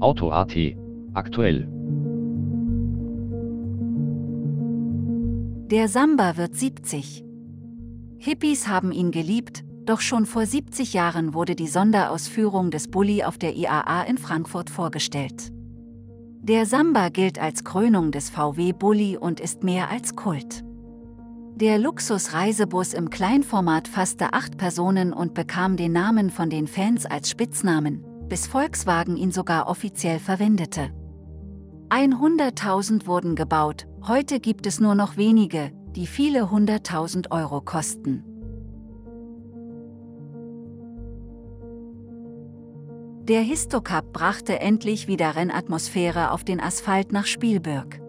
Auto.at aktuell. Der Samba wird 70. Hippies haben ihn geliebt, doch schon vor 70 Jahren wurde die Sonderausführung des Bulli auf der IAA in Frankfurt vorgestellt. Der Samba gilt als Krönung des VW Bulli und ist mehr als Kult. Der Luxus-Reisebus im Kleinformat fasste acht Personen und bekam den Namen von den Fans als Spitznamen, bis Volkswagen ihn sogar offiziell verwendete. 100.000 wurden gebaut, heute gibt es nur noch wenige, die viele hunderttausend Euro kosten. Der Histocup brachte endlich wieder Rennatmosphäre auf den Asphalt nach Spielberg.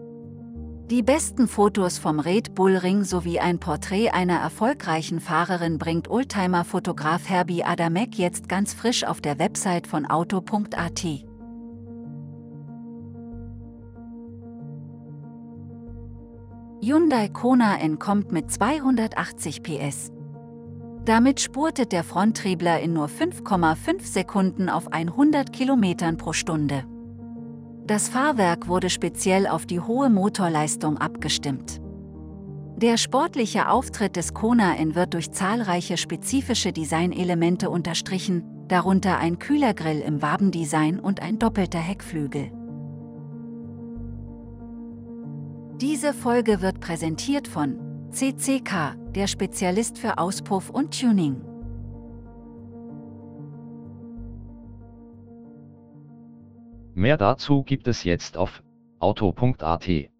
Die besten Fotos vom Red Bull Ring sowie ein Porträt einer erfolgreichen Fahrerin bringt Oldtimer-Fotograf Herbie Adamek jetzt ganz frisch auf der Website von auto.at. Hyundai Kona N kommt mit 280 PS. Damit spurtet der Fronttriebler in nur 5,5 Sekunden auf 100 km pro Stunde. Das Fahrwerk wurde speziell auf die hohe Motorleistung abgestimmt. Der sportliche Auftritt des Kona N wird durch zahlreiche spezifische Designelemente unterstrichen, darunter ein Kühlergrill im Wabendesign und ein doppelter Heckflügel. Diese Folge wird präsentiert von CCK, der Spezialist für Auspuff und Tuning. Mehr dazu gibt es jetzt auf auto.at.